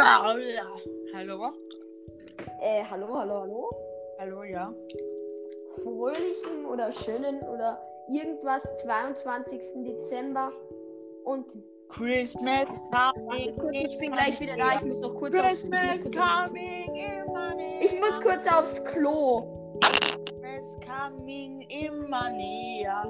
Hallo? Äh, hallo, hallo, hallo. Hallo, ja. Fröhlichen oder schönen oder irgendwas 22. Dezember und Christmas coming. kurz, ich bin in gleich wieder da. Ich muss noch kurz aufs, Christmas muss kurz, coming ich muss kurz aufs Klo. Christmas coming immer näher.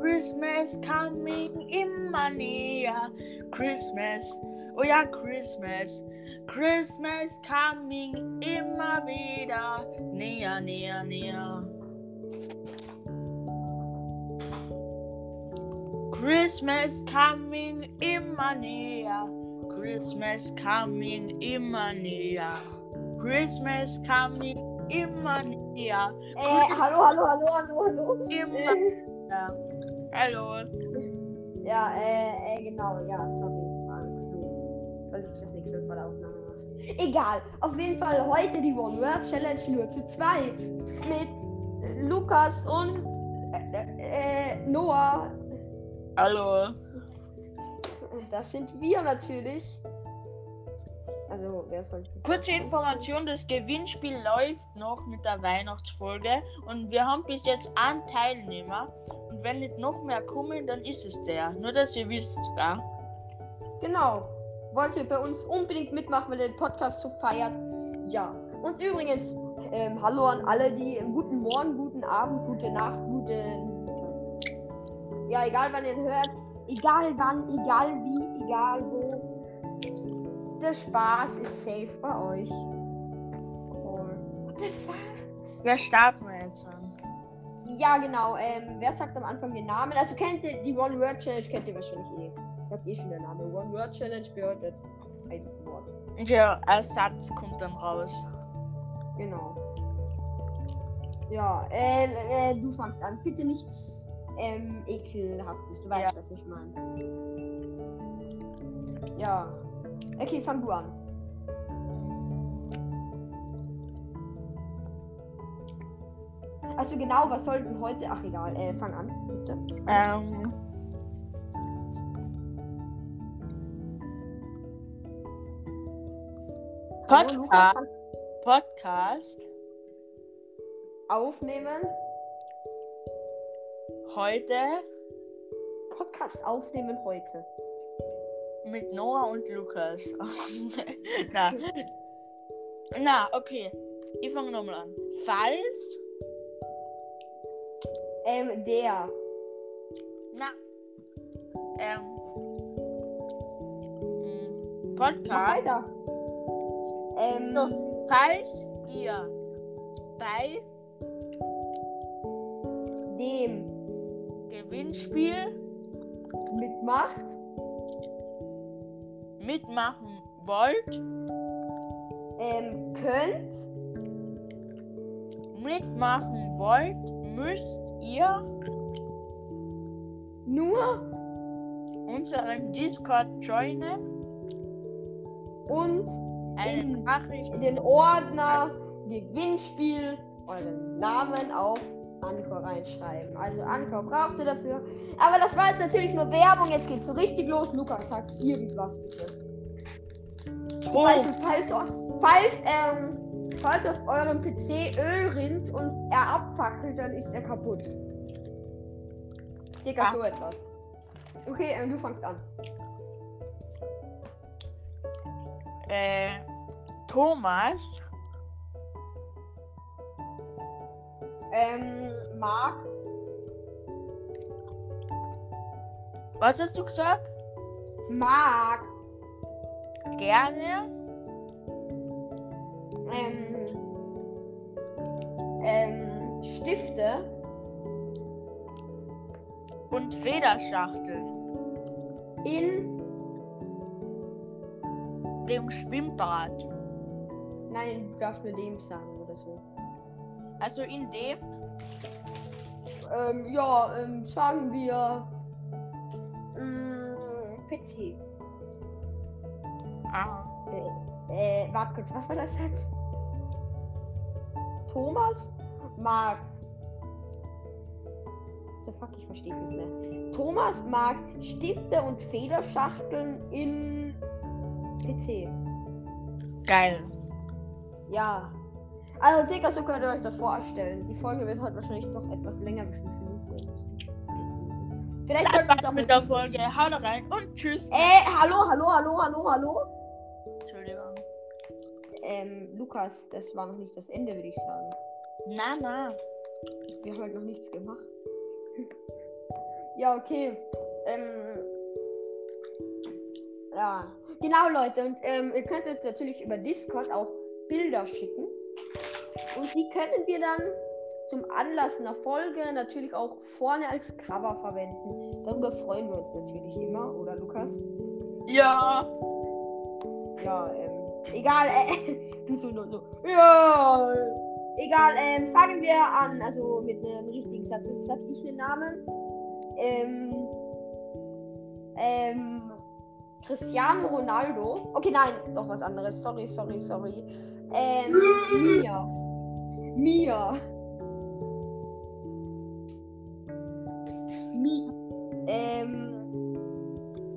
Christmas coming immer näher. Christmas, oh ja, Christmas. Christmas coming immer wieder näher, näher, näher. Christmas coming immer näher. Christmas coming immer näher. Christmas coming immer näher. Äh, hallo, hallo, hallo, hallo, hallo. Immer Äh, näher. Hallo. ja, äh, äh, genau, ja, sorry. Soll ich das nächste Mal machen? Egal, auf jeden Fall heute die One Word Challenge nur zu zweit. Mit Lukas und äh, äh, Noah. Hallo. Das sind wir natürlich. Also, wer soll das Kurze sagen? Information, das Gewinnspiel läuft noch mit der Weihnachtsfolge und wir haben bis jetzt einen Teilnehmer und wenn nicht noch mehr kommen, dann ist es der. Nur, dass ihr wisst, gell? Genau. Wollt ihr bei uns unbedingt mitmachen, weil ihr den Podcast so feiert? Ja. Und übrigens, ähm, hallo an alle, die einen guten Morgen, guten Abend, gute Nacht, guten. Ja, egal wann ihr hört, egal wann, egal wie, egal wo. Der Spaß ist safe bei euch. Cool. What the fuck? Wer starten wir jetzt an? Ja, genau. Ähm, wer sagt am Anfang den Namen? Also kennt ihr die One Word Challenge, kennt ihr wahrscheinlich eh. Ich hab eh schon den Namen. One Word Challenge bedeutet ein Wort. Der Ersatz kommt dann raus. Genau. Ja, äh, äh, du fangst an. Bitte nichts ähm, ekelhaftes. Du weißt, Ja. was ich meine. Ja. Okay, fang du an. Also genau, was sollten heute? Ach egal, äh, fang an, bitte. Ähm. Podcast. Podcast. aufnehmen. Heute Podcast aufnehmen heute. mit Noah und Lukas. Na. Na, okay. Ich fange nochmal an. Falls. Ähm, der. Na. Ähm. Mach Podcast. weiter. Ähm, So, falls ihr bei dem Gewinnspiel mitmacht, mitmachen wollt, ähm, könnt, mitmachen wollt, müsst ihr nur unseren Discord joinen, und eine In- Nachricht in den Ordner Gewinnspiel euren Namen auf Anchor reinschreiben. Also Anchor braucht ihr dafür. Aber das war jetzt natürlich nur Werbung. Jetzt geht's so richtig los. Lukas sagt irgendwas bitte. Oh, Falls, falls, falls, ähm, falls auf eurem PC Öl rinnt und er abfackelt, dann ist er kaputt. Digga, Ah. so etwas. Okay, ähm, du fangst an. Äh, Thomas. Ähm, Marc, Was hast du gesagt? Marc, Gerne. Ähm, ähm, Stifte. Und Federschachteln. In, dem Schwimmbad. nein, du darfst nur dem sagen oder so. Also in dem Ähm, ja, ähm, sagen wir, ähm, PC. ah, Äh, warte kurz, was war das jetzt? Thomas mag. The fuck, ich verstehe nicht mehr. Thomas mag Stifte und Federschachteln im PC. Geil. Ja. Also circa so könnt ihr euch das vorstellen. Die Folge wird heute wahrscheinlich noch etwas länger wie Minuten. Vielleicht sollten wir es auch Mit der Folge. Haut rein und tschüss. Äh, hallo, hallo, hallo, hallo, hallo. Entschuldigung. Ähm, Lukas, das war noch nicht das Ende, würde ich sagen. Na, na. Wir haben halt noch nichts gemacht. ja, okay. Ähm, ja. Genau, Leute. Und ähm, ihr könnt uns natürlich über Discord auch Bilder schicken. Und die können wir dann zum Anlass einer Folge natürlich auch vorne als Cover verwenden. Darüber freuen wir uns natürlich immer, oder Lukas? Ja. Ja, ähm, egal, äh, du so nur so. Ja. Egal, ähm, fangen wir an, also mit einem richtigen Satz. Jetzt sag ich den Namen. Ähm, ähm, Cristiano Ronaldo. Okay, nein, doch was anderes. Sorry, sorry, sorry. Ähm, Mia. Mia. Mi. Ähm,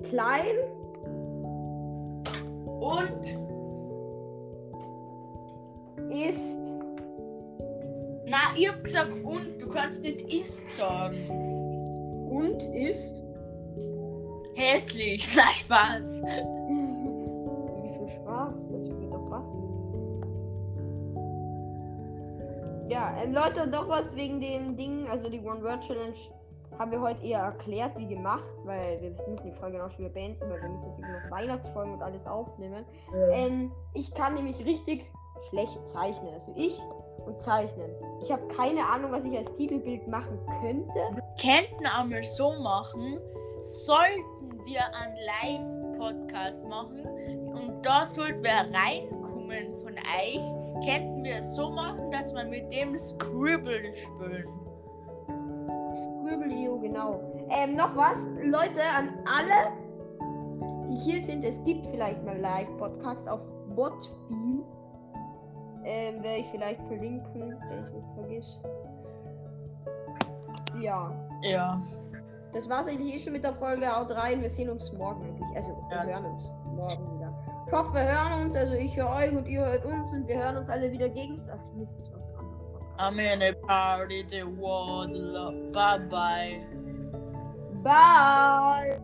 klein. Und Ist. na, ich hab gesagt und. Du kannst nicht ist sagen. Und ist. Hässlich. Na Spaß. Wieso Spaß? Das wird doch passen. Ja, ähm, Leute, doch was wegen den Dingen, also die One-Word-Challenge haben wir heute eher erklärt, wie gemacht, weil wir müssen die Folge noch schon wieder beenden, weil wir müssen natürlich noch Weihnachtsfolgen und alles aufnehmen. Ähm, ich kann nämlich richtig schlecht zeichnen. Also ich und zeichnen. Ich habe keine Ahnung, was ich als Titelbild machen könnte. Wir könnten einmal so machen, sollten wir einen Live-Podcast machen und da sollten wir reinkommen von euch, könnten wir es so machen, dass wir mit dem Scribble spielen. Scribble.io, genau. Ähm, noch was, Leute, an alle, die hier sind, es gibt vielleicht mal Live-Podcasts auf Botbean. Ähm, werde ich vielleicht verlinken, wenn ich nicht vergiss. Ja, Ja. Das war's eigentlich eh schon mit der Folge. Haut rein, wir sehen uns morgen eigentlich. Also, wir Ja. hören uns morgen wieder. Ich hoffe, wir hören uns. Also, ich höre euch und ihr hört uns und wir hören uns alle wieder gegenseitig. Ach, Mist, das war. I'm in a party, the world, bye bye. Bye!